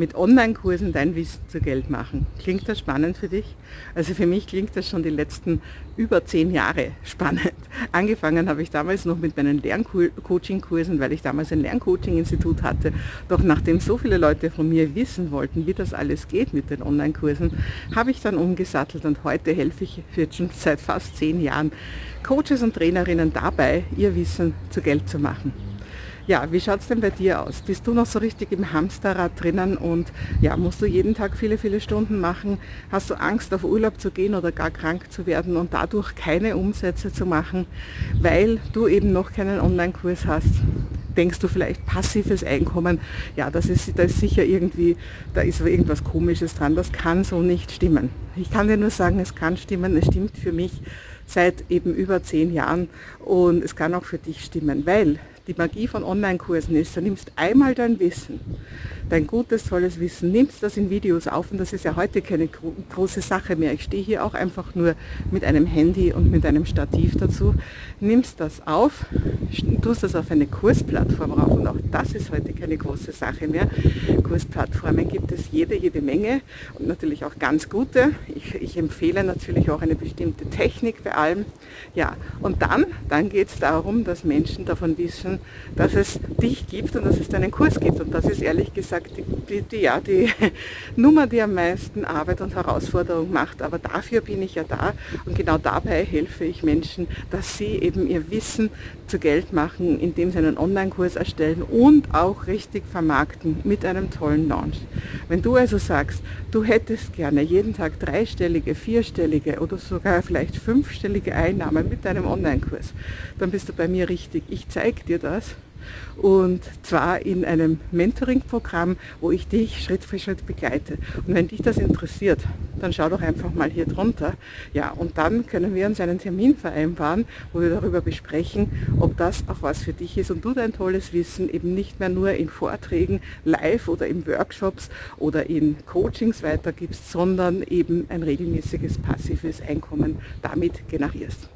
mit Online-Kursen dein Wissen zu Geld machen. Klingt das spannend für dich? Also für mich klingt das schon die letzten über zehn Jahre spannend. Angefangen habe ich damals noch mit meinen Lerncoaching-Kursen, weil ich damals ein Lerncoaching-Institut hatte. Doch nachdem so viele Leute von mir wissen wollten, wie das alles geht mit den Online-Kursen, habe ich dann umgesattelt und heute helfe ich jetzt schon seit fast zehn Jahren Coaches und Trainerinnen dabei, ihr Wissen zu Geld zu machen. Ja, wie schaut es denn bei dir aus? Bist du noch so richtig im Hamsterrad drinnen und ja, musst du jeden Tag viele, viele Stunden machen? Hast du Angst, auf Urlaub zu gehen oder gar krank zu werden und dadurch keine Umsätze zu machen, weil du eben noch keinen Online-Kurs hast? denkst du vielleicht passives Einkommen, ja, das ist, das ist sicher irgendwie, da ist irgendwas Komisches dran, das kann so nicht stimmen. Ich kann dir nur sagen, es kann stimmen, es stimmt für mich seit eben über zehn Jahren und es kann auch für dich stimmen, weil die Magie von Online-Kursen ist, du nimmst einmal dein Wissen, dein gutes, tolles Wissen, nimmst das in Videos auf und das ist ja heute keine große Sache mehr. Ich stehe hier auch einfach nur mit einem Handy und mit einem Stativ dazu, nimmst das auf, tust das auf eine Kursplattform rauf und auch das ist heute keine große Sache mehr. Kursplattformen gibt es jede, jede Menge und natürlich auch ganz gute. Ich, ich empfehle natürlich auch eine bestimmte Technik bei allem. Ja, und dann, dann geht es darum, dass Menschen davon wissen, dass es dich gibt und dass es deinen Kurs gibt. Und das ist ehrlich gesagt die, die, die, ja, die Nummer, die am meisten Arbeit und Herausforderung macht. Aber dafür bin ich ja da und genau dabei helfe ich Menschen, dass sie eben ihr Wissen zu Geld machen, indem sie einen Online-Kurs erstellen und auch richtig vermarkten mit einem tollen Launch. Wenn du also sagst, du hättest gerne jeden Tag dreistellige, vierstellige oder sogar vielleicht fünfstellige Einnahmen mit deinem Online-Kurs, dann bist du bei mir richtig. Ich zeige dir das und zwar in einem Mentoring-Programm, wo ich dich Schritt für Schritt begleite. Und wenn dich das interessiert, dann schau doch einfach mal hier drunter. Ja, und dann können wir uns einen Termin vereinbaren, wo wir darüber besprechen, ob das auch was für dich ist und du dein tolles Wissen eben nicht mehr nur in Vorträgen, live oder in Workshops oder in Coachings weitergibst, sondern eben ein regelmäßiges passives Einkommen damit generierst.